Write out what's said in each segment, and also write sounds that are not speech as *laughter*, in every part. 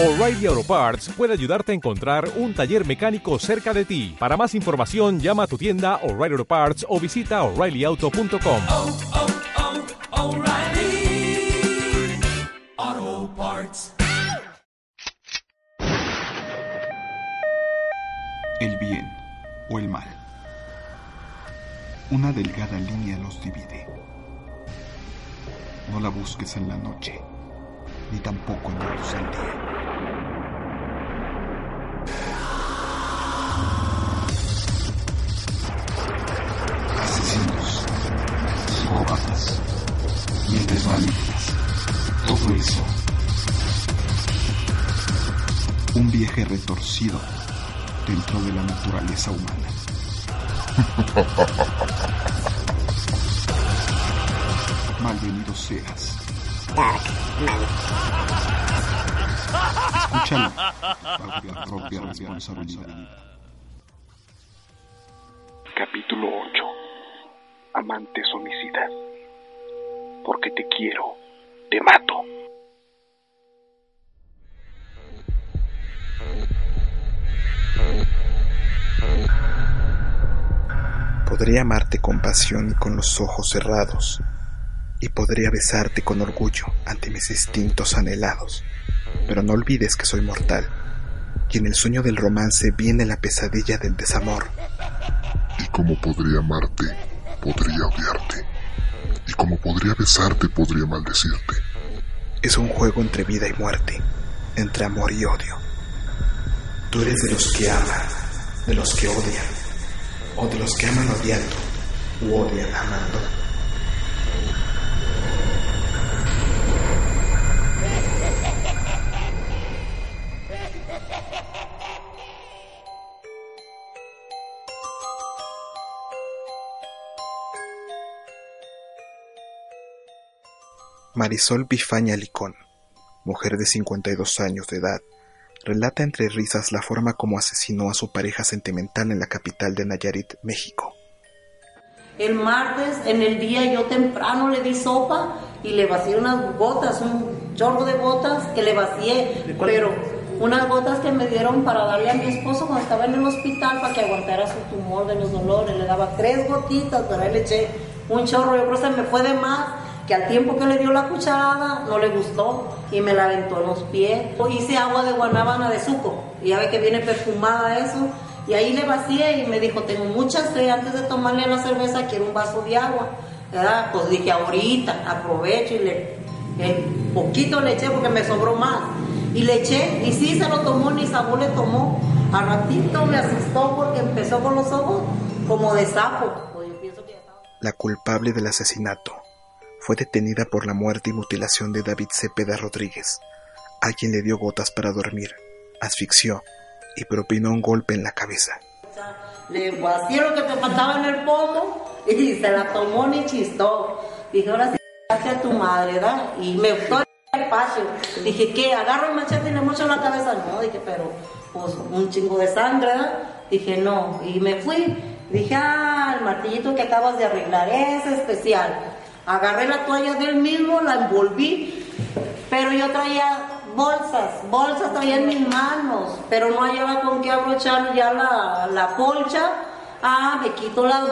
O'Reilly Auto Parts puede ayudarte a encontrar un taller mecánico cerca de ti. Para más información, llama a tu tienda O'Reilly Auto Parts o visita oreillyauto.com. oh, oh, Parts. El bien o el mal. Una delgada línea los divide. No la busques en la noche, ni tampoco en día. Asesinos, psicópatas, mentes malignas, todo eso. Un viaje retorcido dentro de la naturaleza humana. *laughs* Malvenido seas. Escúchalo bajo la propia responsabilidad. Capítulo 8. Amantes homicidas. Porque te quiero, te mato. Podría amarte con pasión y con los ojos cerrados, y podría besarte con orgullo ante mis instintos anhelados, pero no olvides que soy mortal, y en el sueño del romance viene la pesadilla del desamor. Y como podría amarte, podría odiarte. Y como podría besarte, podría maldecirte. Es un juego entre vida y muerte, entre amor y odio. Tú eres de los que aman, de los que odian, o de los que aman odiando, u odian amando. Marisol Bifaña Licón, mujer de 52 años de edad, relata entre risas la forma como asesinó a su pareja sentimental en la capital de Nayarit, México. El martes, en el día, yo temprano le di sopa y le vacié unas gotas, un chorro de gotas que le vacié, pero unas gotas que me dieron para darle a mi esposo cuando estaba en el hospital para que aguantara su tumor de los dolores. Le daba tres gotitas, pero ahí le eché un chorro, yo creo que se me fue de más, que al tiempo que le dio la cucharada no le gustó y me la aventó en los pies. Hice agua de guanábana de suco y ya ve que viene perfumada eso. Y ahí le vacié y me dijo, tengo mucha sed, antes de tomarle la cerveza quiero un vaso de agua. ¿verdad? Pues dije, ahorita aprovecho y le, el poquito le eché porque me sobró más. Y le eché y sí se lo tomó, ni sabor le tomó. A ratito me asustó porque empezó con los ojos como de sapo. La culpable del asesinato fue detenida por la muerte y mutilación de David Cepeda Rodríguez. Alguien le dio gotas para dormir, asfixió y propinó un golpe en la cabeza. Le vacié lo que te faltaba en el pomo *laughs* y se la tomó ni chistó. Dije, ahora sí, a tu madre, ¿verdad? Y me fue al patio. Dije, ¿qué? Agarro el machete y le mocho la cabeza. No, dije, pero pues un chingo de sangre, ¿verdad? Dije, no. Y me fui. Dije, ah, el martillito que acabas de arreglar es especial. Agarré la toalla del mismo, la envolví, pero yo traía bolsas, bolsas traía en mis manos, pero no hallaba con qué abrochar ya la, la colcha. Ah, me quito la,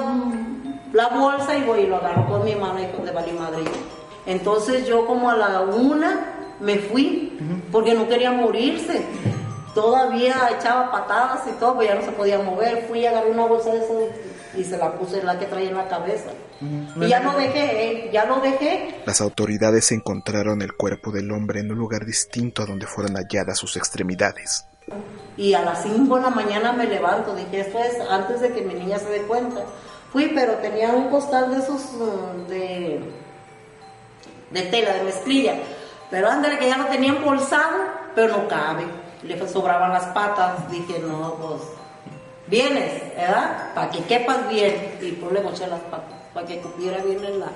la bolsa y voy y lo agarro con mi mano y con de Bali Madrid. Entonces yo como a la una me fui, porque no quería morirse. Todavía echaba patadas y todo, pero ya no se podía mover. Fui y agarré una bolsa de eso y se la puse la que traía en la cabeza. Y ya lo dejé, ¿eh? ya lo dejé. Las autoridades encontraron el cuerpo del hombre en un lugar distinto a donde fueron halladas sus extremidades. Y a las 5 de la mañana me levanto, dije, esto es antes de que mi niña se dé cuenta. Fui, pero tenía un costal de esos de, de tela, de mezclilla. Pero ándale que ya lo tenía embolsado, pero no cabe. Le sobraban las patas. Dije, no, pues, vienes, ¿verdad? Para que quepas bien. Y pues le moché las patas, para que cupiera bien en la,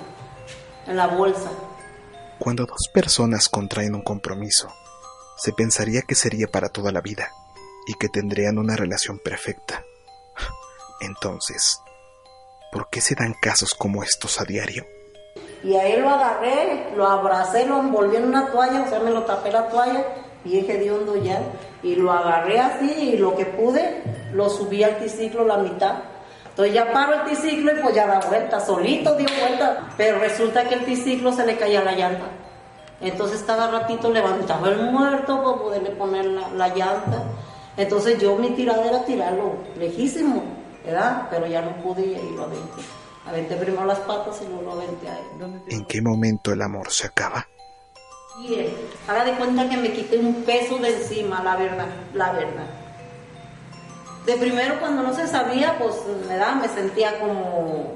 en la bolsa. Cuando dos personas contraen un compromiso, se pensaría que sería para toda la vida y que tendrían una relación perfecta. *laughs* Entonces, ¿por qué se dan casos como estos a diario? Y a él lo agarré, lo abracé, lo envolví en una toalla, o sea, me lo tapé la toalla bien hediondo ya, y lo agarré así y lo que pude, lo subí al triciclo la mitad. Entonces ya paro el triciclo y pues ya da vuelta, solito dio vuelta, pero resulta que el triciclo se le caía la llanta. Entonces cada ratito levantaba el muerto para poderle poner la, la llanta. Entonces yo mi tirada era tirarlo lejísimo, ¿verdad? Pero ya no pude y lo aventé. Aventé primero las patas y luego lo aventé a él. ¿En qué momento el amor se acaba? Y eh, haga de cuenta que me quité un peso de encima, la verdad, la verdad. De primero cuando no se sabía, pues me da, me sentía como,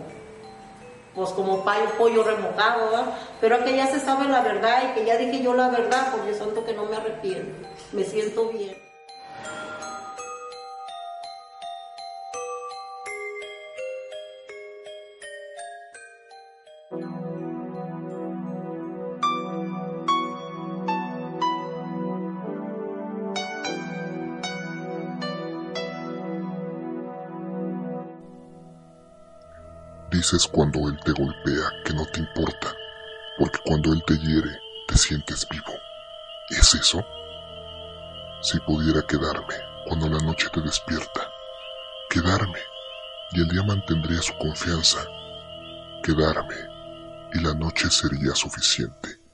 pues como payo, pollo remojado, ¿verdad? Pero que ya se sabe la verdad y que ya dije yo la verdad, porque yo siento que no me arrepiento, me siento bien. Dices cuando él te golpea que no te importa, porque cuando él te hiere te sientes vivo. ¿Es eso? Si pudiera quedarme cuando la noche te despierta, quedarme y el día mantendría su confianza, quedarme y la noche sería suficiente.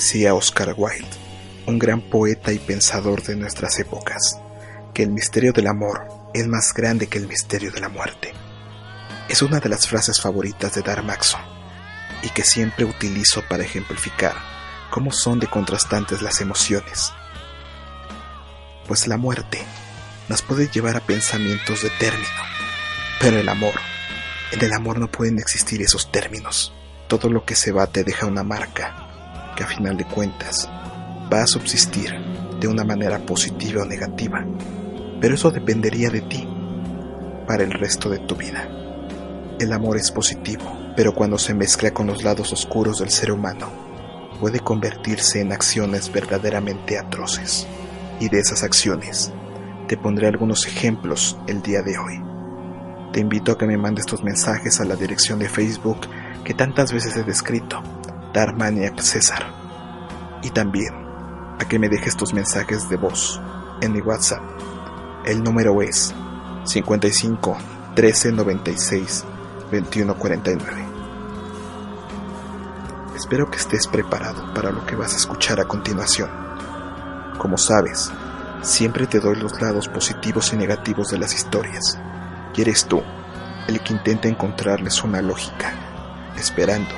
Decía Oscar Wilde, un gran poeta y pensador de nuestras épocas, que el misterio del amor es más grande que el misterio de la muerte. Es una de las frases favoritas de Dar Maxon y que siempre utilizo para ejemplificar cómo son de contrastantes las emociones. Pues la muerte nos puede llevar a pensamientos de término, pero el amor, en el amor no pueden existir esos términos. Todo lo que se va te deja una marca a final de cuentas va a subsistir de una manera positiva o negativa, pero eso dependería de ti para el resto de tu vida. El amor es positivo, pero cuando se mezcla con los lados oscuros del ser humano, puede convertirse en acciones verdaderamente atroces. Y de esas acciones, te pondré algunos ejemplos el día de hoy. Te invito a que me mandes tus mensajes a la dirección de Facebook que tantas veces he descrito, Darmaniac César. Y también a que me dejes tus mensajes de voz en mi WhatsApp. El número es 55 13 96 21 49. Espero que estés preparado para lo que vas a escuchar a continuación. Como sabes, siempre te doy los lados positivos y negativos de las historias. Y eres tú el que intenta encontrarles una lógica, esperando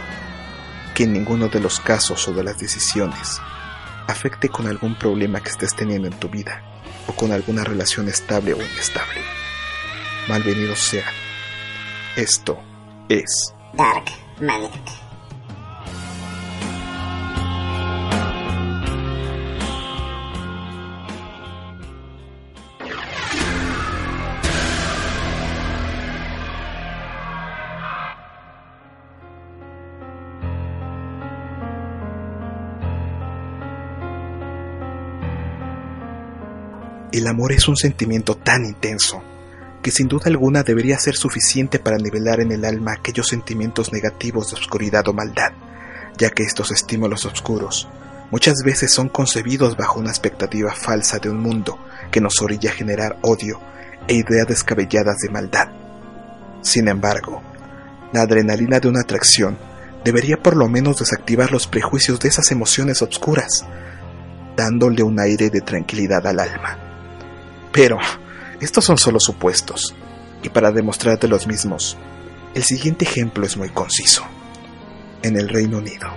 que en ninguno de los casos o de las decisiones afecte con algún problema que estés teniendo en tu vida o con alguna relación estable o inestable. Malvenidos sean. Esto es Dark Magnetic. El amor es un sentimiento tan intenso que sin duda alguna debería ser suficiente para nivelar en el alma aquellos sentimientos negativos de oscuridad o maldad, ya que estos estímulos oscuros muchas veces son concebidos bajo una expectativa falsa de un mundo que nos orilla a generar odio e ideas descabelladas de maldad. Sin embargo, la adrenalina de una atracción debería por lo menos desactivar los prejuicios de esas emociones oscuras, dándole un aire de tranquilidad al alma. Pero estos son solo supuestos, y para demostrarte los mismos, el siguiente ejemplo es muy conciso. En el Reino Unido,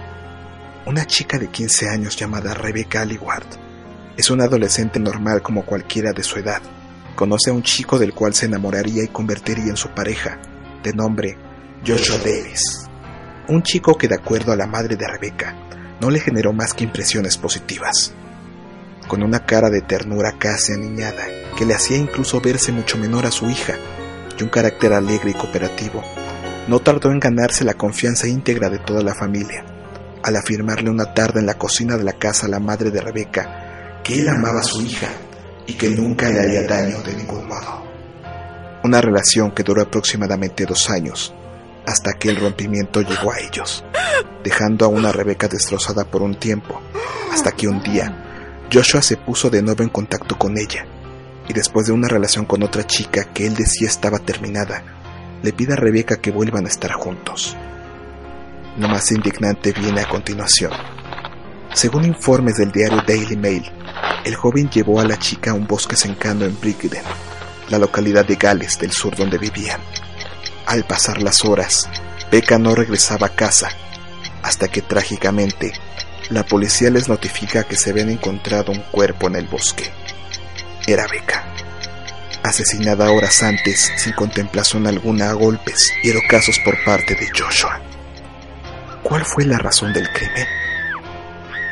una chica de 15 años llamada Rebecca Allyward es una adolescente normal como cualquiera de su edad. Conoce a un chico del cual se enamoraría y convertiría en su pareja, de nombre Joshua Davis. Un chico que de acuerdo a la madre de Rebecca, no le generó más que impresiones positivas. Con una cara de ternura casi aniñada, que le hacía incluso verse mucho menor a su hija, y un carácter alegre y cooperativo, no tardó en ganarse la confianza íntegra de toda la familia, al afirmarle una tarde en la cocina de la casa a la madre de Rebeca que él amaba a su hija y que nunca le haría daño de ningún modo. Una relación que duró aproximadamente dos años, hasta que el rompimiento llegó a ellos, dejando a una Rebeca destrozada por un tiempo, hasta que un día Joshua se puso de nuevo en contacto con ella, y después de una relación con otra chica que él decía estaba terminada, le pide a Rebeca que vuelvan a estar juntos. Lo más indignante viene a continuación. Según informes del diario Daily Mail, el joven llevó a la chica a un bosque cercano en Brigden, la localidad de Gales del sur donde vivían. Al pasar las horas, Becca no regresaba a casa, hasta que trágicamente la policía les notifica que se habían encontrado un cuerpo en el bosque. Era Becca, asesinada horas antes sin contemplación alguna a golpes y casos por parte de Joshua. ¿Cuál fue la razón del crimen?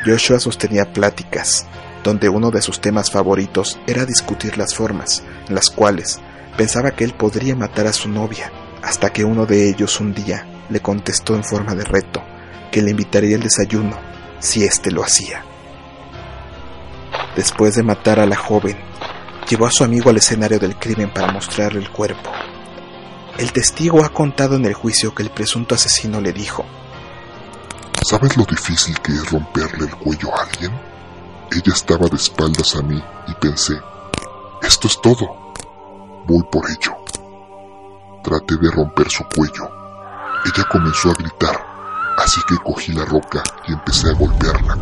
Joshua sostenía pláticas, donde uno de sus temas favoritos era discutir las formas en las cuales pensaba que él podría matar a su novia, hasta que uno de ellos un día le contestó en forma de reto que le invitaría al desayuno si éste lo hacía. Después de matar a la joven, llevó a su amigo al escenario del crimen para mostrarle el cuerpo. El testigo ha contado en el juicio que el presunto asesino le dijo, ¿Sabes lo difícil que es romperle el cuello a alguien? Ella estaba de espaldas a mí y pensé, esto es todo, voy por ello. Traté de romper su cuello. Ella comenzó a gritar, así que cogí la roca y empecé a golpearla.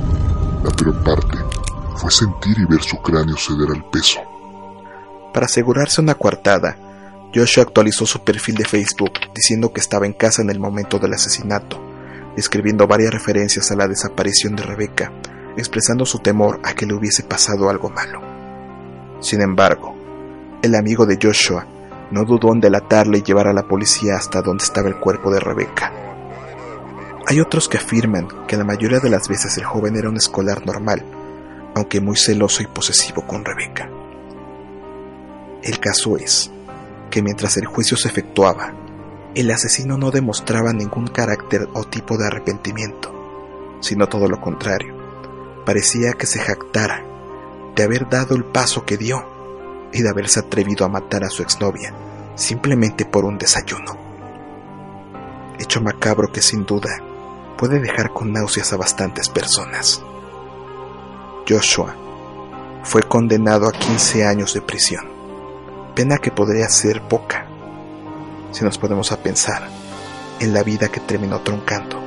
La peor parte fue sentir y ver su cráneo ceder al peso. Para asegurarse una coartada, Joshua actualizó su perfil de Facebook diciendo que estaba en casa en el momento del asesinato, escribiendo varias referencias a la desaparición de Rebeca, expresando su temor a que le hubiese pasado algo malo. Sin embargo, el amigo de Joshua no dudó en delatarle y llevar a la policía hasta donde estaba el cuerpo de Rebeca. Hay otros que afirman que la mayoría de las veces el joven era un escolar normal, aunque muy celoso y posesivo con Rebeca. El caso es que mientras el juicio se efectuaba, el asesino no demostraba ningún carácter o tipo de arrepentimiento, sino todo lo contrario. Parecía que se jactara de haber dado el paso que dio y de haberse atrevido a matar a su exnovia simplemente por un desayuno. Hecho macabro que sin duda puede dejar con náuseas a bastantes personas. Joshua fue condenado a 15 años de prisión pena que podría ser poca si nos podemos a pensar en la vida que terminó troncando.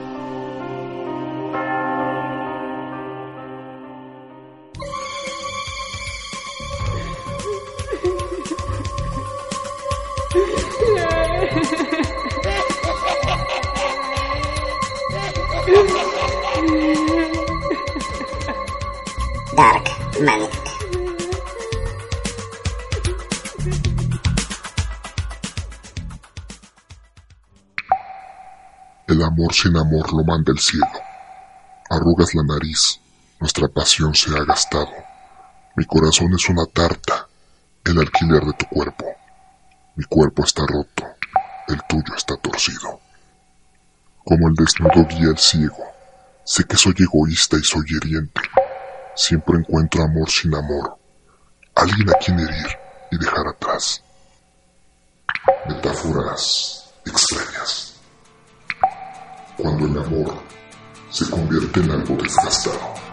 Amor lo manda el cielo. Arrugas la nariz, nuestra pasión se ha gastado. Mi corazón es una tarta, el alquiler de tu cuerpo. Mi cuerpo está roto, el tuyo está torcido. Como el desnudo guía el ciego, sé que soy egoísta y soy hiriente. Siempre encuentro amor sin amor, alguien a quien herir y dejar atrás. Metáforas extrañas cuando el amor se convierte en algo desgastado.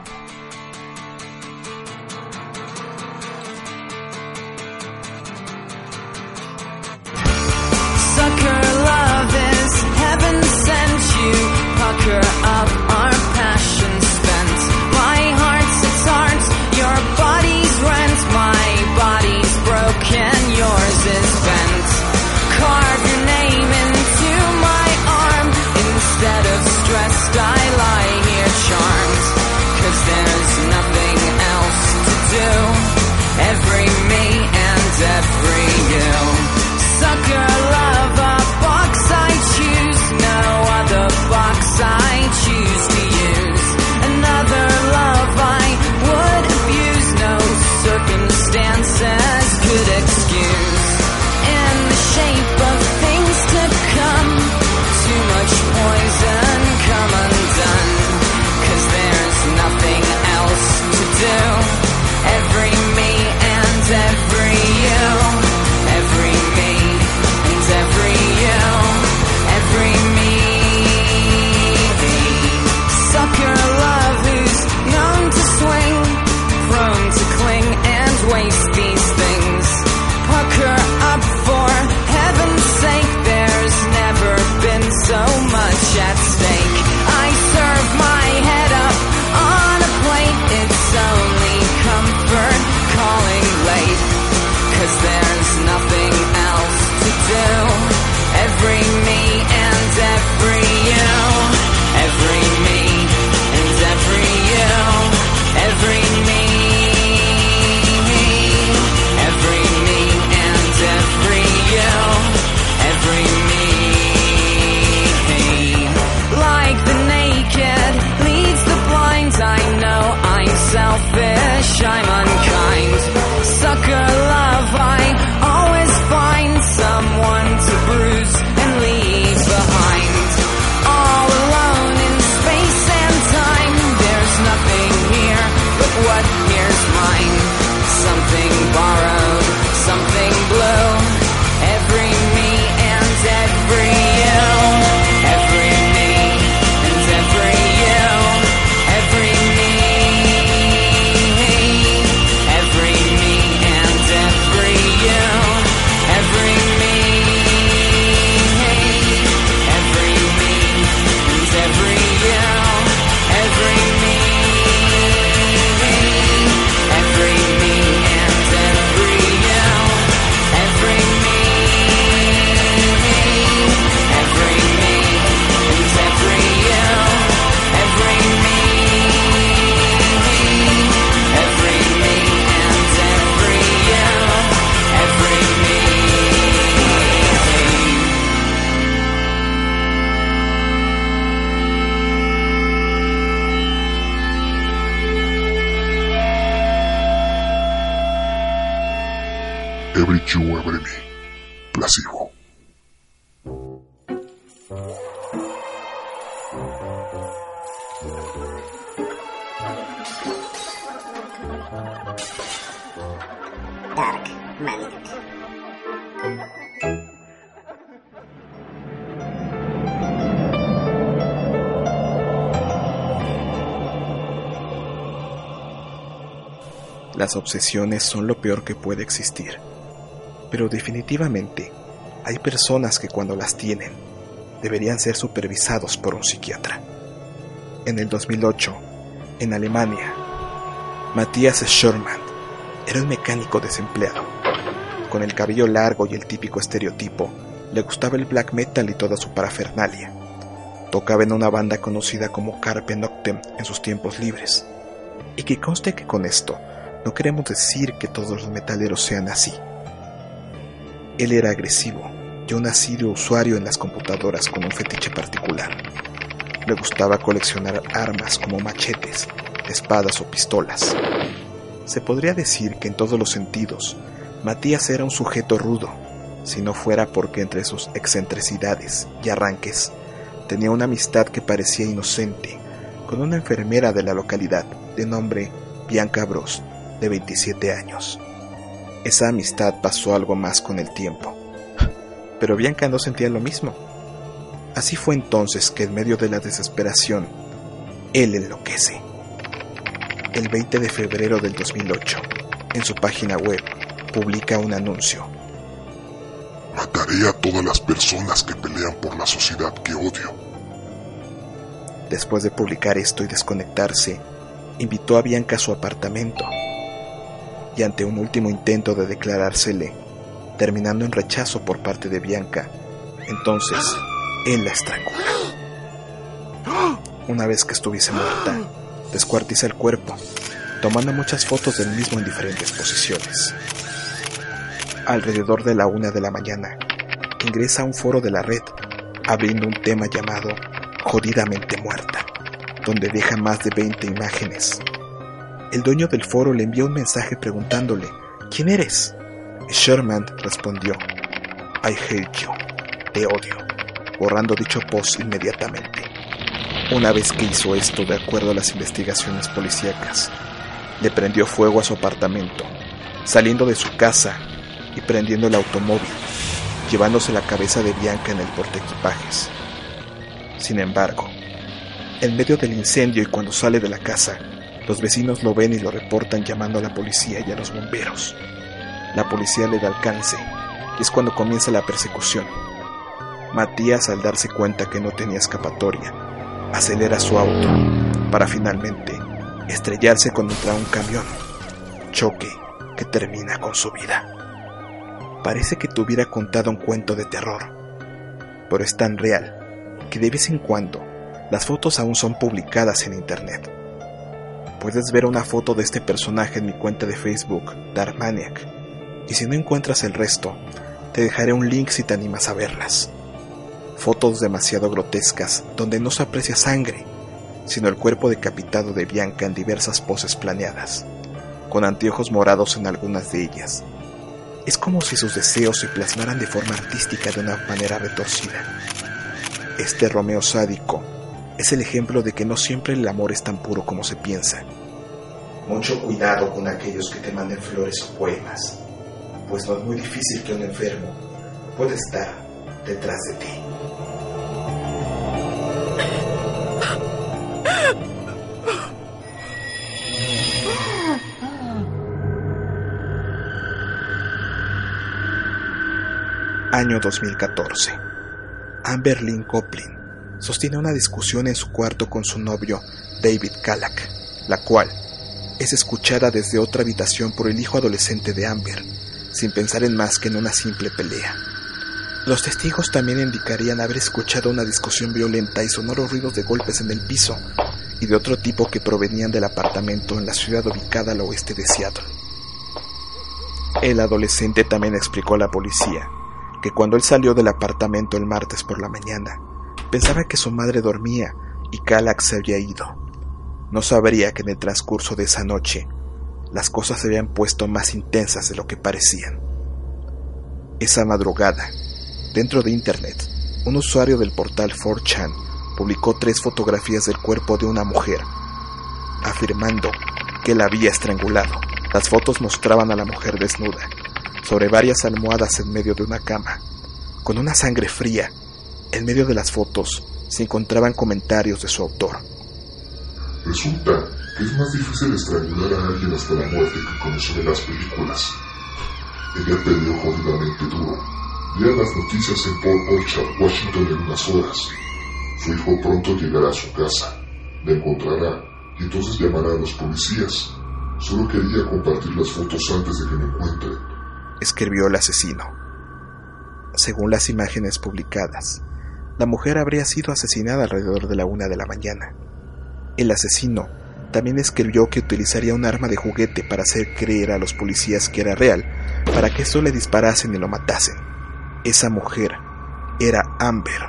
Las obsesiones son lo peor que puede existir. Pero definitivamente hay personas que cuando las tienen deberían ser supervisados por un psiquiatra. En el 2008, en Alemania, Matthias Schurman era un mecánico desempleado. Con el cabello largo y el típico estereotipo, le gustaba el black metal y toda su parafernalia. Tocaba en una banda conocida como Carpe Noctem en sus tiempos libres. Y que conste que con esto no queremos decir que todos los metaleros sean así. Él era agresivo y un asiduo usuario en las computadoras con un fetiche particular. Le gustaba coleccionar armas como machetes, espadas o pistolas. Se podría decir que en todos los sentidos, Matías era un sujeto rudo, si no fuera porque entre sus excentricidades y arranques tenía una amistad que parecía inocente con una enfermera de la localidad de nombre Bianca Bros, de 27 años. Esa amistad pasó algo más con el tiempo, pero Bianca no sentía lo mismo. Así fue entonces que en medio de la desesperación, él enloquece. El 20 de febrero del 2008, en su página web, publica un anuncio. Mataré a todas las personas que pelean por la sociedad que odio. Después de publicar esto y desconectarse, invitó a Bianca a su apartamento. Y ante un último intento de declarársele, terminando en rechazo por parte de Bianca, entonces él la estrangula. Una vez que estuviese muerta, descuartiza el cuerpo, tomando muchas fotos del mismo en diferentes posiciones. Alrededor de la una de la mañana, ingresa a un foro de la red, abriendo un tema llamado Jodidamente Muerta, donde deja más de 20 imágenes. El dueño del foro le envió un mensaje preguntándole, ¿quién eres? Sherman respondió, I hate you, te odio, borrando dicho post inmediatamente. Una vez que hizo esto de acuerdo a las investigaciones policíacas, le prendió fuego a su apartamento, saliendo de su casa y prendiendo el automóvil, llevándose la cabeza de Bianca en el portaequipajes. Sin embargo, en medio del incendio y cuando sale de la casa, los vecinos lo ven y lo reportan llamando a la policía y a los bomberos. La policía le da alcance y es cuando comienza la persecución. Matías, al darse cuenta que no tenía escapatoria, acelera su auto para finalmente estrellarse contra un camión. Choque que termina con su vida. Parece que te hubiera contado un cuento de terror, pero es tan real que de vez en cuando las fotos aún son publicadas en internet. Puedes ver una foto de este personaje en mi cuenta de Facebook, Darkmaniac, y si no encuentras el resto, te dejaré un link si te animas a verlas. Fotos demasiado grotescas donde no se aprecia sangre, sino el cuerpo decapitado de Bianca en diversas poses planeadas, con anteojos morados en algunas de ellas. Es como si sus deseos se plasmaran de forma artística de una manera retorcida. Este Romeo sádico es el ejemplo de que no siempre el amor es tan puro como se piensa. Mucho cuidado con aquellos que te manden flores o poemas, pues no es muy difícil que un enfermo pueda estar detrás de ti. Año 2014. Amber Lynn Coplin sostiene una discusión en su cuarto con su novio David Kalak, la cual es escuchada desde otra habitación por el hijo adolescente de Amber, sin pensar en más que en una simple pelea. Los testigos también indicarían haber escuchado una discusión violenta y sonoros ruidos de golpes en el piso y de otro tipo que provenían del apartamento en la ciudad ubicada al oeste de Seattle. El adolescente también explicó a la policía que cuando él salió del apartamento el martes por la mañana, pensaba que su madre dormía y Kalak se había ido. No sabría que en el transcurso de esa noche las cosas se habían puesto más intensas de lo que parecían. Esa madrugada, dentro de Internet, un usuario del portal 4chan publicó tres fotografías del cuerpo de una mujer, afirmando que la había estrangulado. Las fotos mostraban a la mujer desnuda, sobre varias almohadas en medio de una cama, con una sangre fría. En medio de las fotos se encontraban comentarios de su autor. Resulta que es más difícil estrangular a alguien hasta la muerte que como se ve las películas. Ella peleó jodidamente duro. Lea las noticias en Port Orchard, Washington en unas horas. Su hijo pronto llegará a su casa. La encontrará y entonces llamará a los policías. Solo quería compartir las fotos antes de que me encuentren. escribió el asesino. Según las imágenes publicadas, la mujer habría sido asesinada alrededor de la una de la mañana. El asesino también escribió que utilizaría un arma de juguete para hacer creer a los policías que era real, para que esto le disparasen y lo matasen. Esa mujer era Amber,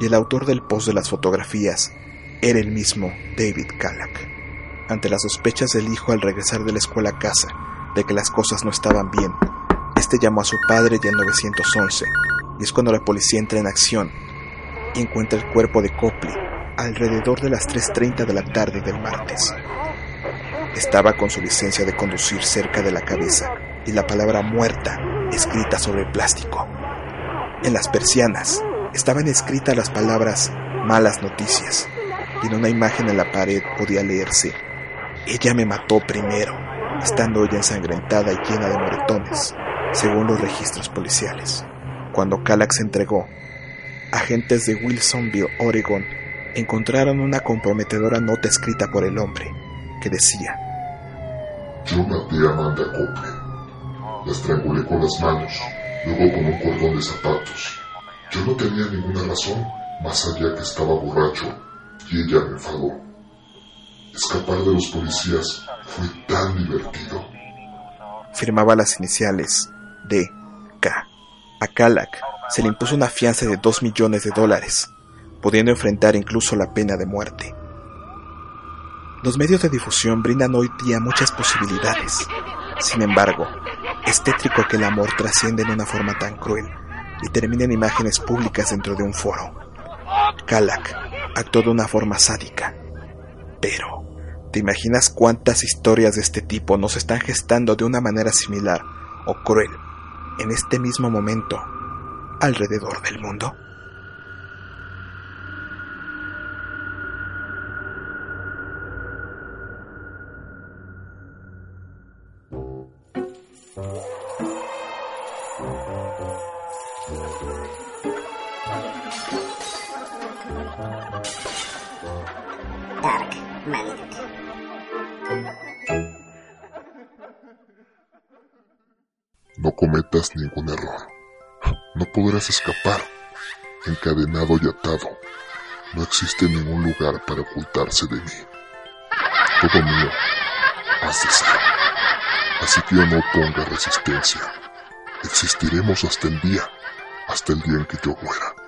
y el autor del post de las fotografías era el mismo David Calac. Ante las sospechas del hijo al regresar de la escuela a casa de que las cosas no estaban bien, este llamó a su padre ya en 911, y es cuando la policía entra en acción y encuentra el cuerpo de Copley alrededor de las 3.30 de la tarde del martes. Estaba con su licencia de conducir cerca de la cabeza y la palabra muerta escrita sobre el plástico. En las persianas estaban escritas las palabras malas noticias y en una imagen en la pared podía leerse Ella me mató primero, estando ella ensangrentada y llena de moretones, según los registros policiales. Cuando se entregó, agentes de Wilsonville, Oregon, encontraron una comprometedora nota escrita por el hombre que decía, Yo maté a Amanda Copley. La estrangulé con las manos, luego con un cordón de zapatos. Yo no tenía ninguna razón, más allá que estaba borracho, y ella me enfadó. Escapar de los policías fue tan divertido. firmaba las iniciales D. K. A Calac se le impuso una fianza de 2 millones de dólares, pudiendo enfrentar incluso la pena de muerte. Los medios de difusión brindan hoy día muchas posibilidades. Sin embargo, es tétrico que el amor trascienda en una forma tan cruel y termine en imágenes públicas dentro de un foro. Calac actuó de una forma sádica. Pero, ¿te imaginas cuántas historias de este tipo nos están gestando de una manera similar o cruel en este mismo momento alrededor del mundo? No cometas ningún error. No podrás escapar. Encadenado y atado. No existe ningún lugar para ocultarse de mí. Todo mío has de ser. Así que no ponga resistencia. Existiremos hasta el día, hasta el día en que yo muera.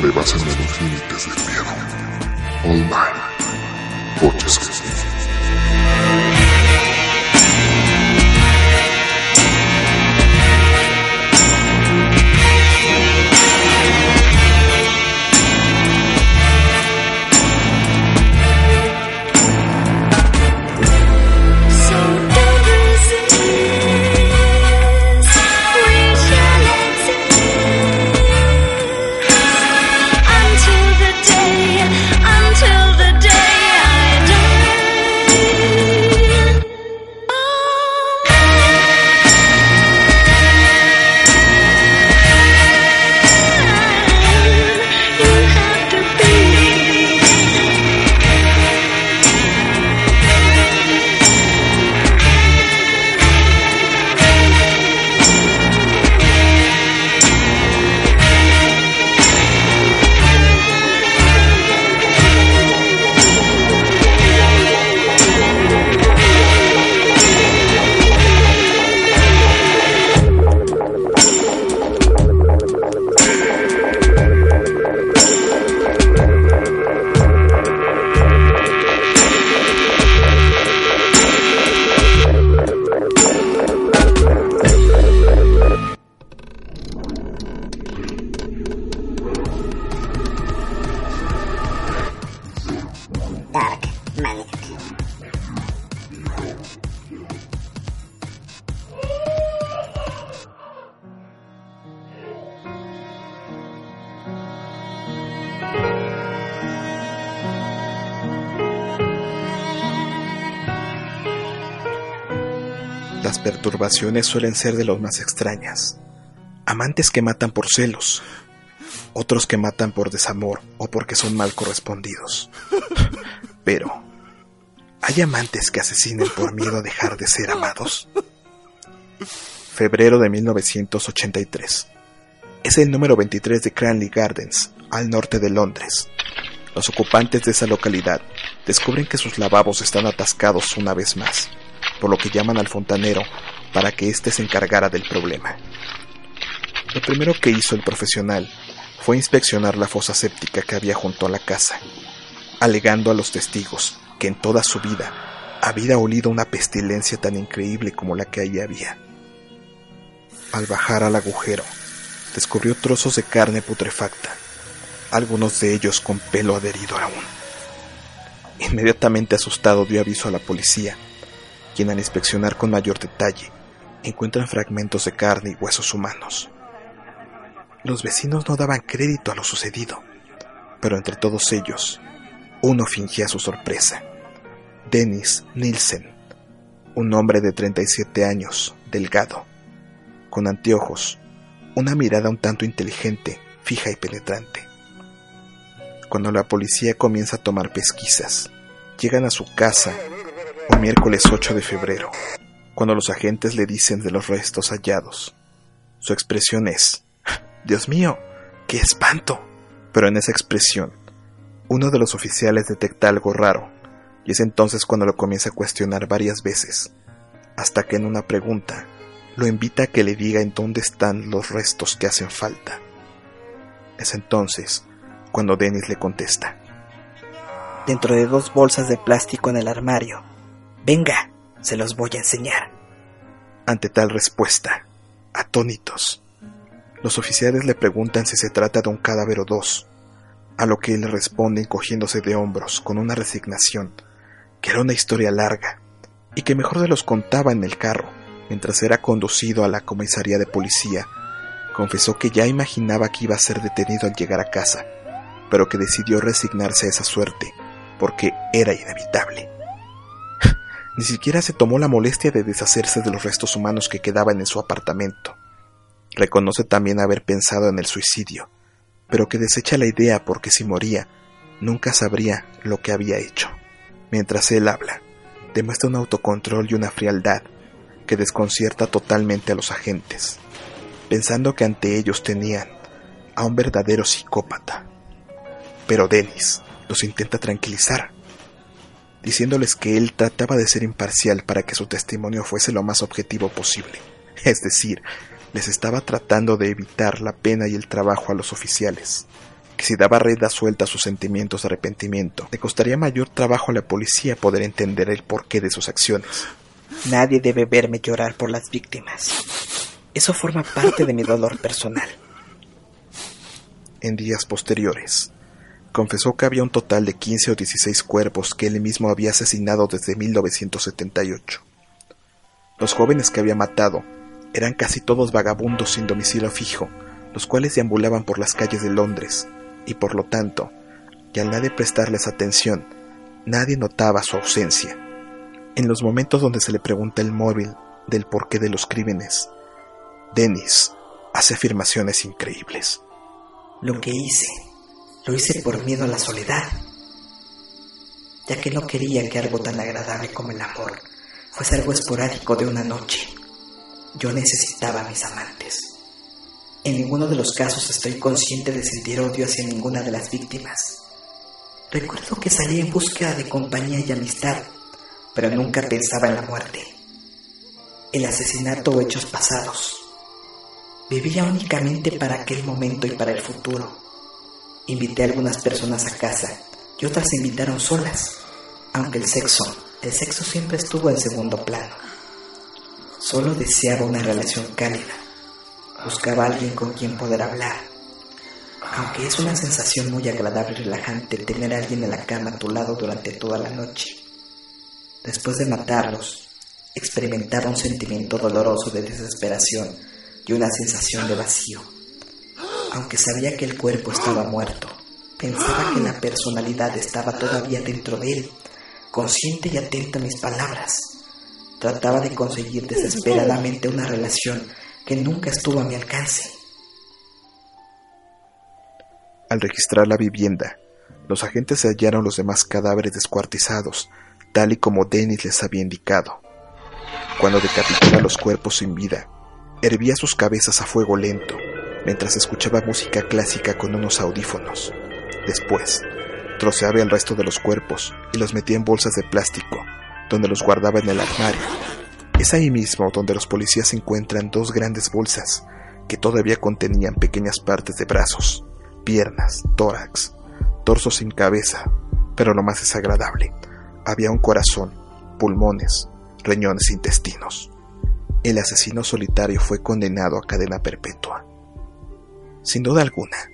Rebasan los límites del miedo. All Mine, Otis suelen ser de los más extrañas. Amantes que matan por celos, otros que matan por desamor o porque son mal correspondidos. *laughs* Pero, ¿hay amantes que asesinen por miedo a dejar de ser amados? Febrero de 1983. Es el número 23 de Cranley Gardens, al norte de Londres. Los ocupantes de esa localidad descubren que sus lavabos están atascados una vez más, por lo que llaman al fontanero para que éste se encargara del problema. Lo primero que hizo el profesional fue inspeccionar la fosa séptica que había junto a la casa, alegando a los testigos que en toda su vida había olido una pestilencia tan increíble como la que allí había. Al bajar al agujero, descubrió trozos de carne putrefacta, algunos de ellos con pelo adherido aún. Inmediatamente asustado dio aviso a la policía, quien al inspeccionar con mayor detalle encuentran fragmentos de carne y huesos humanos. Los vecinos no daban crédito a lo sucedido, pero entre todos ellos, uno fingía su sorpresa. Dennis Nielsen, un hombre de 37 años, delgado, con anteojos, una mirada un tanto inteligente, fija y penetrante. Cuando la policía comienza a tomar pesquisas, llegan a su casa un miércoles 8 de febrero, cuando los agentes le dicen de los restos hallados. Su expresión es, Dios mío, qué espanto. Pero en esa expresión, uno de los oficiales detecta algo raro, y es entonces cuando lo comienza a cuestionar varias veces, hasta que en una pregunta lo invita a que le diga en dónde están los restos que hacen falta. Es entonces cuando Dennis le contesta. Dentro de dos bolsas de plástico en el armario. Venga, se los voy a enseñar. Ante tal respuesta, atónitos, los oficiales le preguntan si se trata de un cadáver o dos, a lo que él responde encogiéndose de hombros con una resignación, que era una historia larga, y que mejor se los contaba en el carro, mientras era conducido a la comisaría de policía. Confesó que ya imaginaba que iba a ser detenido al llegar a casa, pero que decidió resignarse a esa suerte, porque era inevitable. Ni siquiera se tomó la molestia de deshacerse de los restos humanos que quedaban en su apartamento. Reconoce también haber pensado en el suicidio, pero que desecha la idea porque si moría, nunca sabría lo que había hecho. Mientras él habla, demuestra un autocontrol y una frialdad que desconcierta totalmente a los agentes, pensando que ante ellos tenían a un verdadero psicópata. Pero Dennis los intenta tranquilizar, diciéndoles que él trataba de ser imparcial para que su testimonio fuese lo más objetivo posible, es decir, les estaba tratando de evitar la pena y el trabajo a los oficiales, que si daba rienda suelta a sus sentimientos de arrepentimiento, le costaría mayor trabajo a la policía poder entender el porqué de sus acciones. Nadie debe verme llorar por las víctimas. Eso forma parte de mi dolor personal. En días posteriores, confesó que había un total de 15 o 16 cuerpos que él mismo había asesinado desde 1978. Los jóvenes que había matado eran casi todos vagabundos sin domicilio fijo, los cuales deambulaban por las calles de Londres, y por lo tanto, y al nadie prestarles atención, nadie notaba su ausencia. En los momentos donde se le pregunta el móvil del porqué de los crímenes, Dennis hace afirmaciones increíbles. Lo que hice, lo hice por miedo a la soledad, ya que no quería que algo tan agradable como el amor fuese algo esporádico de una noche. Yo necesitaba a mis amantes. En ninguno de los casos estoy consciente de sentir odio hacia ninguna de las víctimas. Recuerdo que salí en búsqueda de compañía y amistad, pero nunca pensaba en la muerte, el asesinato o hechos pasados. Vivía únicamente para aquel momento y para el futuro. Invité a algunas personas a casa y otras se invitaron solas, aunque el sexo, el sexo siempre estuvo en segundo plano. Solo deseaba una relación cálida. Buscaba a alguien con quien poder hablar. Aunque es una sensación muy agradable y relajante tener a alguien en la cama a tu lado durante toda la noche. Después de matarlos, experimentaba un sentimiento doloroso de desesperación y una sensación de vacío. Aunque sabía que el cuerpo estaba muerto, pensaba que la personalidad estaba todavía dentro de él, consciente y atenta a mis palabras. Trataba de conseguir desesperadamente una relación que nunca estuvo a mi alcance. Al registrar la vivienda, los agentes hallaron los demás cadáveres descuartizados, tal y como Dennis les había indicado. Cuando decapitaba los cuerpos sin vida, hervía sus cabezas a fuego lento, mientras escuchaba música clásica con unos audífonos. Después, troceaba el resto de los cuerpos y los metía en bolsas de plástico, donde los guardaba en el armario. Es ahí mismo donde los policías encuentran dos grandes bolsas que todavía contenían pequeñas partes de brazos, piernas, tórax, torso sin cabeza, pero lo más desagradable, había un corazón, pulmones, riñones intestinos. El asesino solitario fue condenado a cadena perpetua. Sin duda alguna,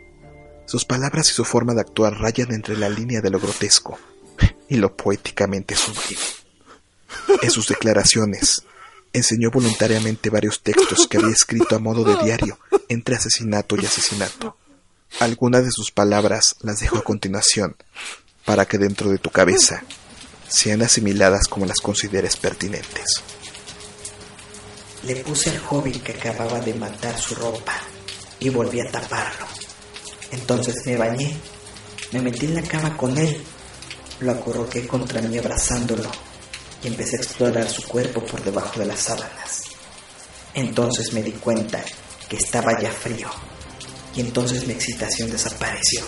sus palabras y su forma de actuar rayan entre la línea de lo grotesco y lo poéticamente sublime. En sus declaraciones, enseñó voluntariamente varios textos que había escrito a modo de diario entre asesinato y asesinato. Algunas de sus palabras las dejo a continuación, para que dentro de tu cabeza sean asimiladas como las consideres pertinentes. Le puse al joven que acababa de matar su ropa y volví a taparlo. Entonces me bañé, me metí en la cama con él, lo acurruqué contra mí abrazándolo y empecé a explorar su cuerpo por debajo de las sábanas. Entonces me di cuenta que estaba ya frío y entonces mi excitación desapareció.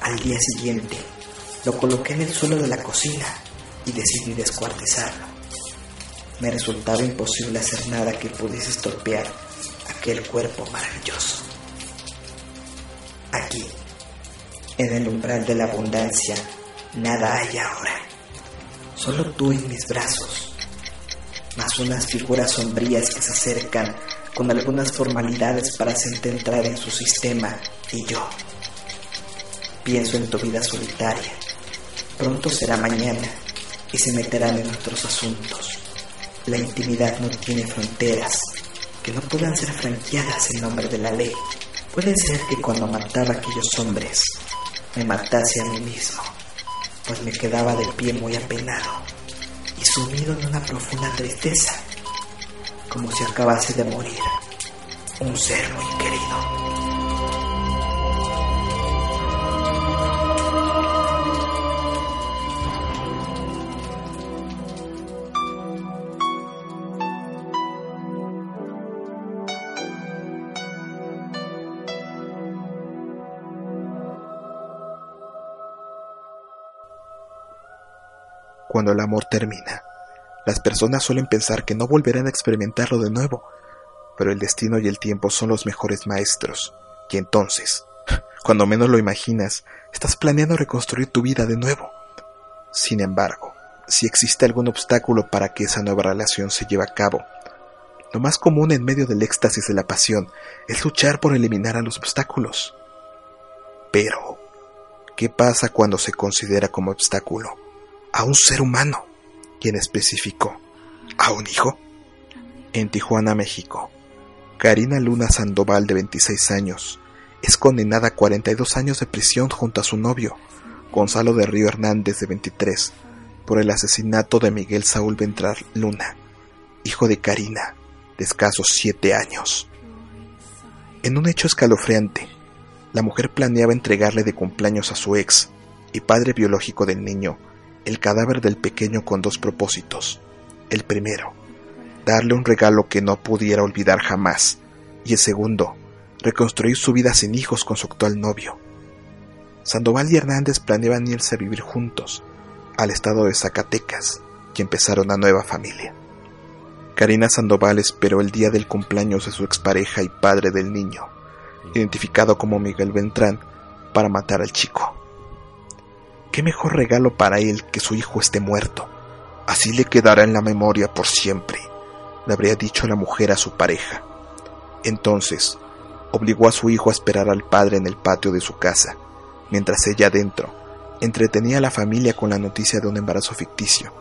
Al día siguiente lo coloqué en el suelo de la cocina y decidí descuartizarlo. Me resultaba imposible hacer nada que pudiese estropear aquel cuerpo maravilloso. Aquí, en el umbral de la abundancia, nada hay ahora. Solo tú en mis brazos, más unas figuras sombrías que se acercan con algunas formalidades para hacerte entrar en su sistema y yo. Pienso en tu vida solitaria. Pronto será mañana y se meterán en otros asuntos. La intimidad no tiene fronteras que no puedan ser franqueadas en nombre de la ley. Puede ser que cuando mataba a aquellos hombres me matase a mí mismo, pues me quedaba de pie muy apenado y sumido en una profunda tristeza, como si acabase de morir un ser muy querido. Cuando el amor termina, las personas suelen pensar que no volverán a experimentarlo de nuevo, pero el destino y el tiempo son los mejores maestros, y entonces, *laughs* Cuando menos lo imaginas, estás planeando reconstruir tu vida de nuevo. Sin embargo, si existe algún obstáculo para que esa nueva relación se lleve a cabo, lo más común en medio del éxtasis de la pasión es luchar por eliminar a los obstáculos. Pero, ¿qué pasa cuando se considera como obstáculo a un ser humano y en específico a un hijo? En Tijuana, México, Karina Luna Sandoval, de 26 años, es condenada a 42 años de prisión junto a su novio, Gonzalo de Río Hernández, de 23, por el asesinato de Miguel Saúl Ventrar Luna, hijo de Karina, de escasos 7 años. En un hecho escalofriante, la mujer planeaba entregarle de cumpleaños a su ex y padre biológico del niño el cadáver del pequeño con dos propósitos. El primero, darle un regalo que no pudiera olvidar jamás, y el segundo, reconstruir su vida sin hijos con su actual novio. Sandoval y Hernández planeaban irse a vivir juntos al estado de Zacatecas y empezar una nueva familia. Karina Sandoval esperó el día del cumpleaños de su expareja y padre del niño, identificado como Miguel Beltrán, para matar al chico. ¿Qué mejor regalo para él que su hijo esté muerto? Así le quedará en la memoria por siempre, le habría dicho la mujer a su pareja. Entonces, obligó a su hijo a esperar al padre en el patio de su casa, mientras ella adentro entretenía a la familia con la noticia de un embarazo ficticio,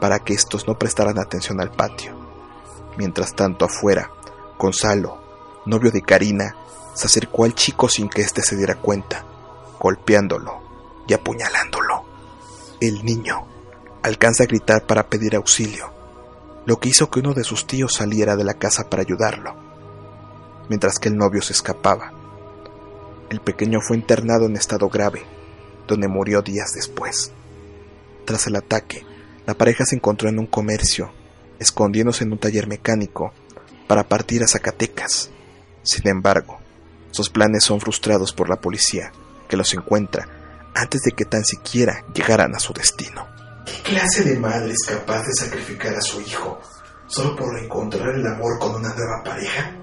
para que estos no prestaran atención al patio. Mientras tanto afuera, Gonzalo, novio de Karina, se acercó al chico sin que éste se diera cuenta, golpeándolo y apuñalándolo. El niño alcanza a gritar para pedir auxilio, lo que hizo que uno de sus tíos saliera de la casa para ayudarlo, mientras que el novio se escapaba. El pequeño fue internado en estado grave, donde murió días después. Tras el ataque, la pareja se encontró en un comercio, escondiéndose en un taller mecánico para partir a Zacatecas. Sin embargo, sus planes son frustrados por la policía, que los encuentra antes de que tan siquiera llegaran a su destino. ¿Qué clase de madre es capaz de sacrificar a su hijo solo por encontrar el amor con una nueva pareja?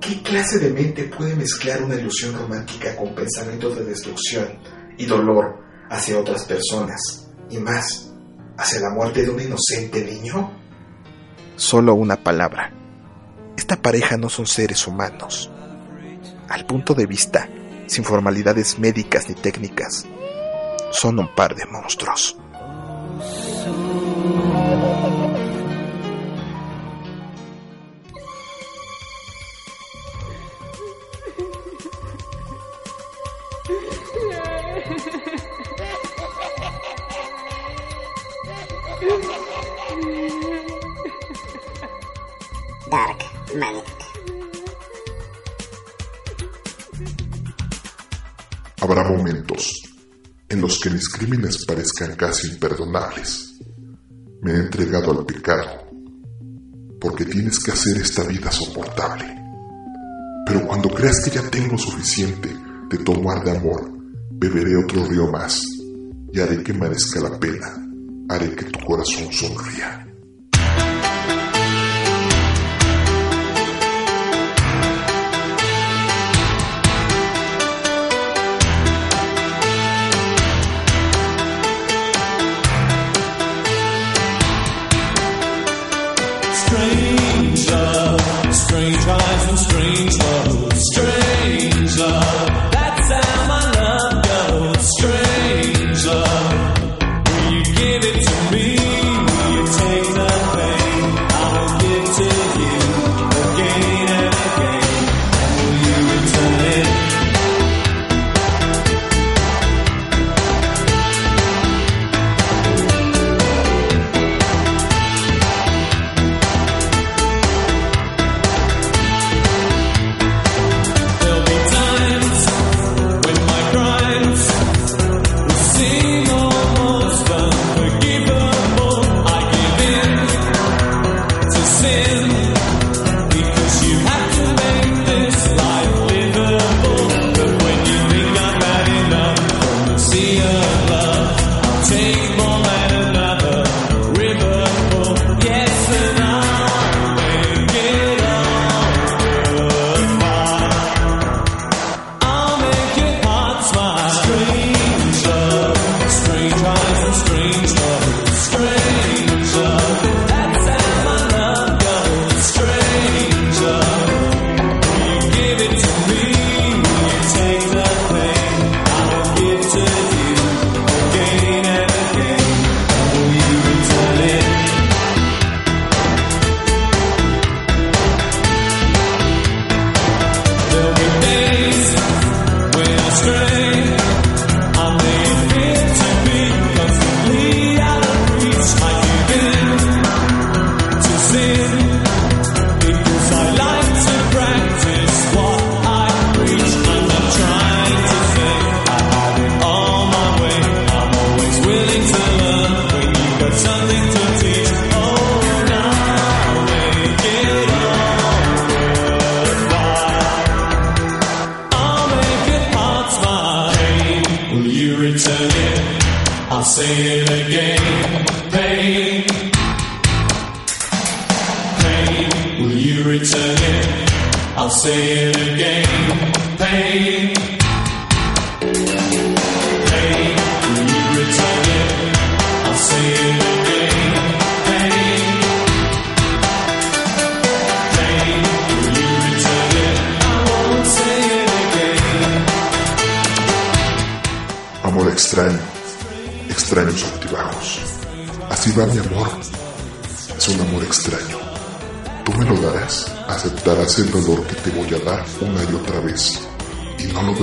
¿Qué clase de mente puede mezclar una ilusión romántica con pensamientos de destrucción y dolor hacia otras personas y más, hacia la muerte de un inocente niño? Solo una palabra. Esta pareja no son seres humanos. Al punto de vista, sin formalidades médicas ni técnicas, son un par de monstruos. Dark. Habrá momentos en los que mis crímenes parezcan casi imperdonables. Me he entregado al pecado porque tienes que hacer esta vida soportable. Pero cuando creas que ya tengo suficiente de tomar de amor, beberé otro río más y haré que merezca la pena. Haré que tu corazón sonría. Strange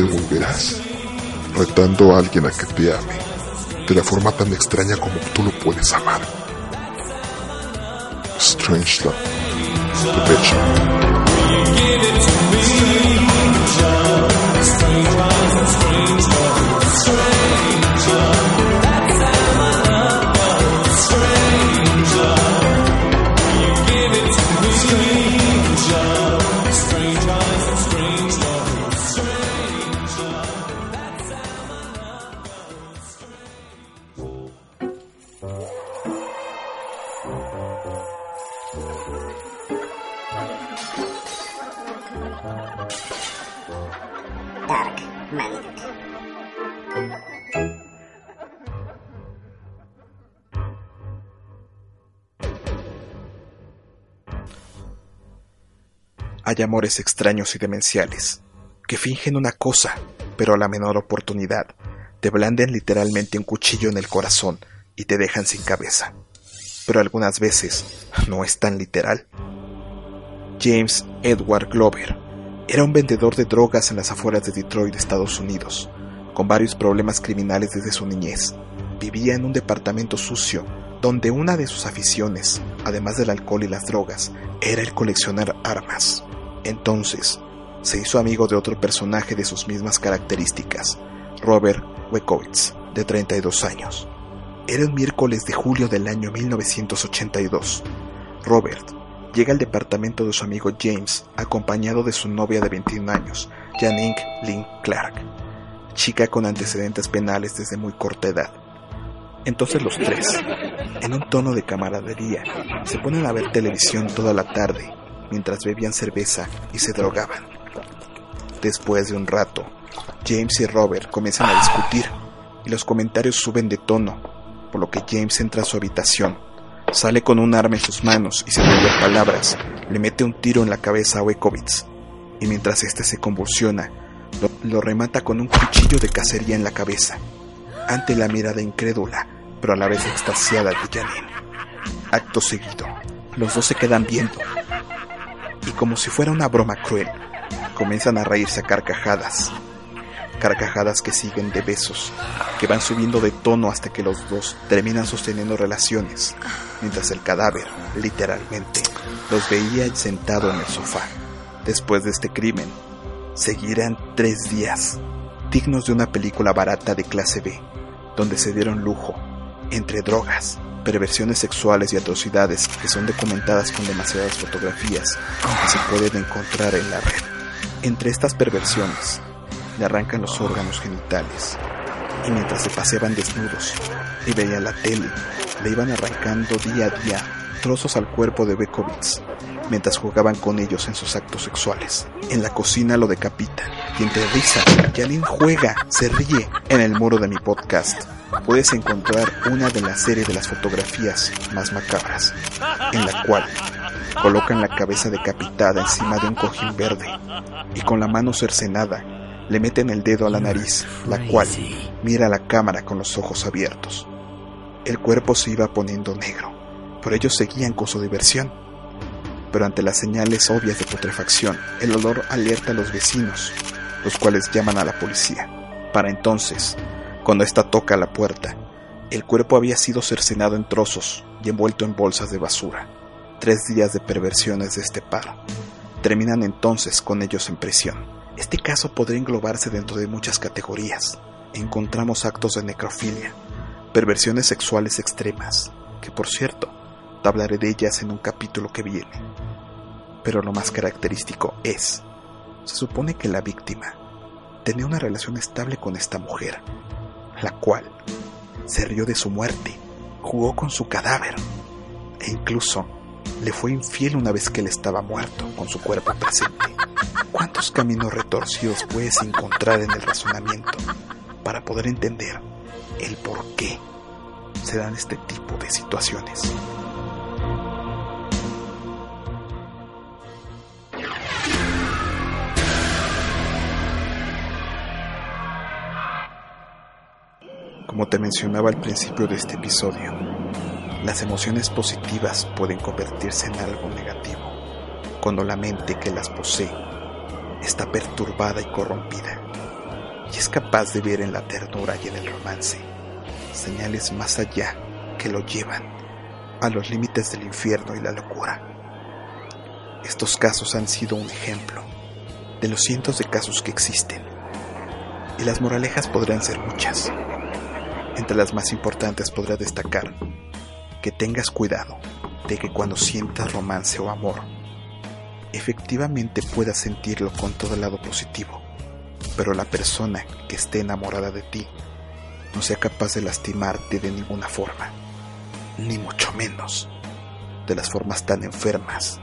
devolverás, retando a alguien a que te ame de la forma tan extraña como tú lo puedes amar. Strange Love. Amores extraños y demenciales, que fingen una cosa, pero a la menor oportunidad te blanden literalmente un cuchillo en el corazón y te dejan sin cabeza. Pero algunas veces no es tan literal. James Edward Glover era un vendedor de drogas en las afueras de Detroit, Estados Unidos, con varios problemas criminales desde su niñez. Vivía en un departamento sucio donde una de sus aficiones, además del alcohol y las drogas, era el coleccionar armas. Entonces, se hizo amigo de otro personaje de sus mismas características, Robert Wekowitz, de 32 años. Era un miércoles de julio del año 1982. Robert llega al departamento de su amigo James, acompañado de su novia de 21 años, Janine Lynn Clark, chica con antecedentes penales desde muy corta edad. Entonces los tres, en un tono de camaradería, se ponen a ver televisión toda la tarde, mientras bebían cerveza y se drogaban. Después de un rato, James y Robert comienzan a discutir y los comentarios suben de tono, por lo que James entra a su habitación, sale con un arma en sus manos y sin mover palabras, le mete un tiro en la cabeza a Wekowitz, y mientras este se convulsiona, lo, lo remata con un cuchillo de cacería en la cabeza, ante la mirada incrédula, pero a la vez extasiada de Janine. Acto seguido, los dos se quedan viendo, y como si fuera una broma cruel, comienzan a reírse a carcajadas. Carcajadas que siguen de besos, que van subiendo de tono hasta que los dos terminan sosteniendo relaciones, mientras el cadáver, literalmente, los veía sentado en el sofá. Después de este crimen, seguirán tres días, dignos de una película barata de clase B, donde se dieron lujo, entre drogas, perversiones sexuales y atrocidades que son documentadas con demasiadas fotografías que se pueden encontrar en la red. Entre estas perversiones, le arrancan los órganos genitales y mientras se paseaban desnudos y veía la tele, le iban arrancando día a día trozos al cuerpo de Bekovitz mientras jugaban con ellos en sus actos sexuales. En la cocina lo decapitan y entre risa, Janine juega, se ríe. En el muro de mi podcast puedes encontrar una de la serie de las fotografías más macabras, en la cual colocan la cabeza decapitada encima de un cojín verde y con la mano cercenada le meten el dedo a la nariz, la cual mira a la cámara con los ojos abiertos. El cuerpo se iba poniendo negro, pero ellos seguían con su diversión. Pero ante las señales obvias de putrefacción, el olor alerta a los vecinos, los cuales llaman a la policía. Para entonces, cuando ésta toca la puerta, el cuerpo había sido cercenado en trozos y envuelto en bolsas de basura. Tres días de perversiones de este par terminan entonces con ellos en prisión. Este caso podría englobarse dentro de muchas categorías. Encontramos actos de necrofilia, perversiones sexuales extremas, que por cierto, hablaré de ellas en un capítulo que viene. Pero lo más característico es, se supone que la víctima tenía una relación estable con esta mujer, la cual se rió de su muerte, jugó con su cadáver e incluso le fue infiel una vez que él estaba muerto con su cuerpo presente. ¿Cuántos caminos retorcidos puedes encontrar en el razonamiento para poder entender el por qué se dan este tipo de situaciones? Como te mencionaba al principio de este episodio, las emociones positivas pueden convertirse en algo negativo cuando la mente que las posee está perturbada y corrompida y es capaz de ver en la ternura y en el romance señales más allá que lo llevan a los límites del infierno y la locura. Estos casos han sido un ejemplo de los cientos de casos que existen y las moralejas podrían ser muchas. Entre las más importantes podrá destacar que tengas cuidado de que cuando sientas romance o amor, efectivamente puedas sentirlo con todo el lado positivo, pero la persona que esté enamorada de ti no sea capaz de lastimarte de ninguna forma, ni mucho menos de las formas tan enfermas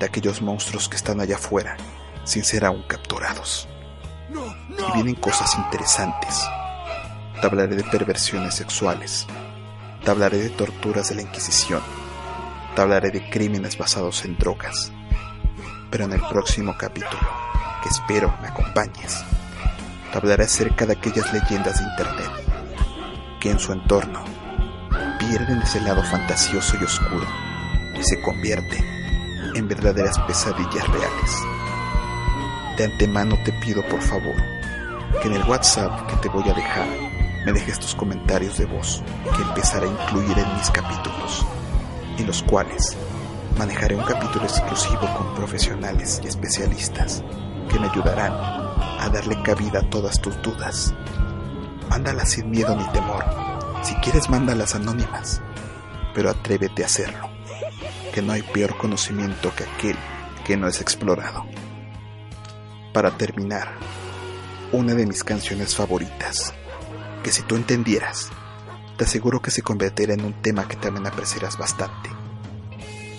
de aquellos monstruos que están allá afuera sin ser aún capturados. Y vienen cosas interesantes. Te hablaré de perversiones sexuales. Te hablaré de torturas de la Inquisición. Te hablaré de crímenes basados en drogas. Pero en el próximo capítulo, que espero me acompañes, te hablaré acerca de aquellas leyendas de Internet que en su entorno pierden ese lado fantasioso y oscuro y se convierten en verdaderas pesadillas reales. De antemano te pido por favor que en el WhatsApp que te voy a dejar me dejes tus comentarios de voz que empezaré a incluir en mis capítulos, en los cuales manejaré un capítulo exclusivo con profesionales y especialistas que me ayudarán a darle cabida a todas tus dudas. Mándalas sin miedo ni temor. Si quieres, mándalas anónimas, pero atrévete a hacerlo, que no hay peor conocimiento que aquel que no es explorado. Para terminar, una de mis canciones favoritas, que si tú entendieras, te aseguro que se convertirá en un tema que también apreciarás bastante,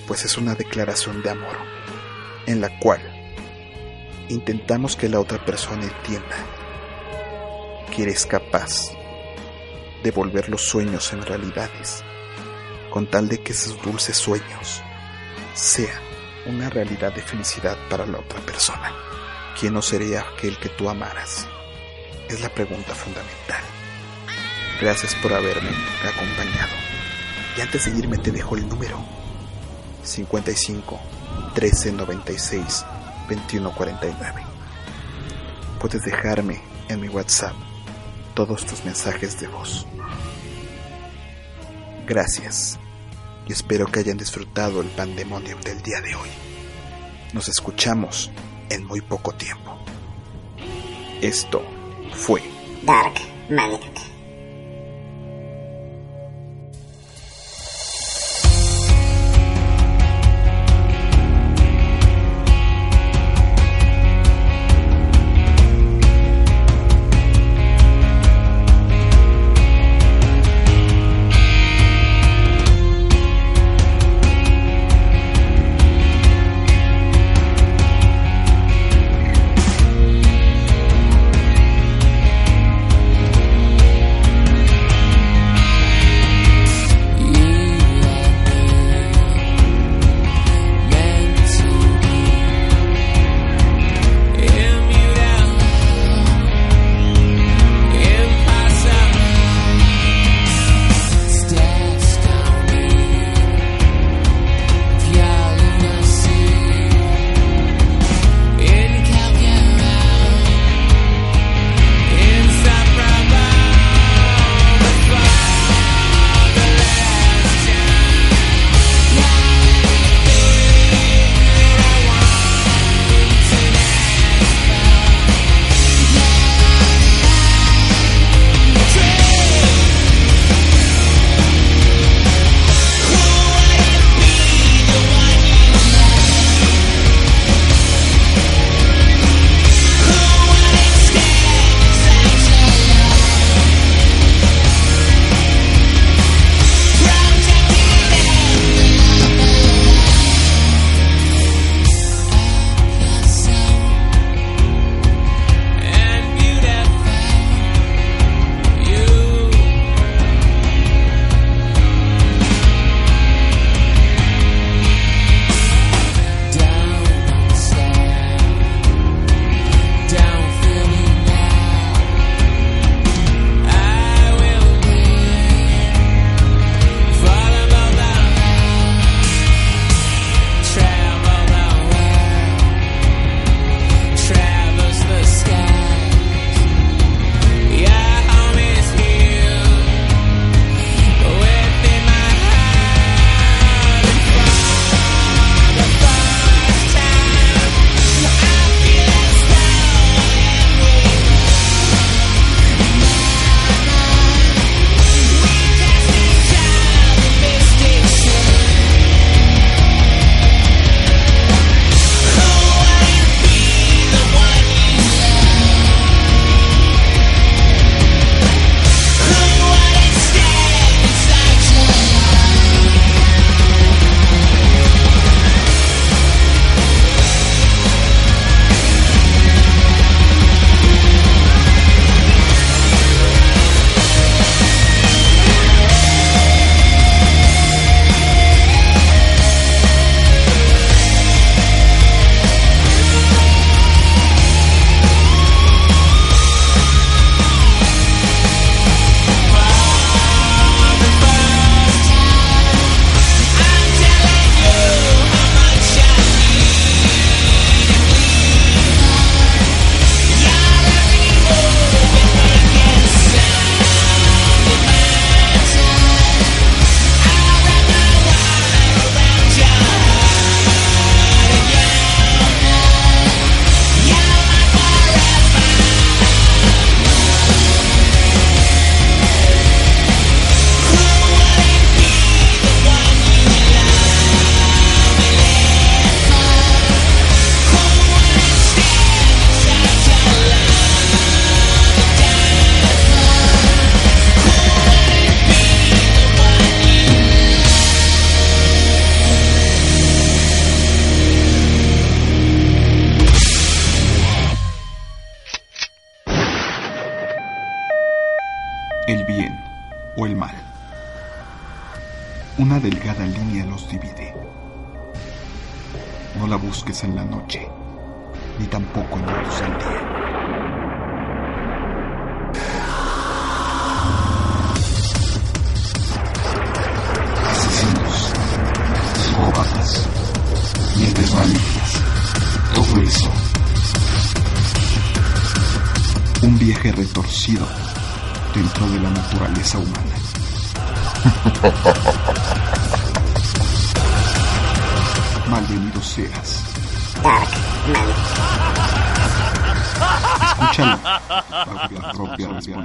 pues es una declaración de amor, en la cual intentamos que la otra persona entienda que eres capaz de volver los sueños en realidades, con tal de que esos dulces sueños sean una realidad de felicidad para la otra persona. ¿Quién no sería aquel que tú amaras? Es la pregunta fundamental. Gracias por haberme acompañado. Y antes de irme te dejo el número 55 13 96 21 49. Puedes dejarme en mi WhatsApp todos tus mensajes de voz. Gracias y espero que hayan disfrutado el pandemonium del día de hoy. Nos escuchamos en muy poco tiempo. Esto fue Dark Maniac.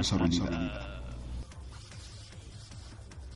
Escúchalo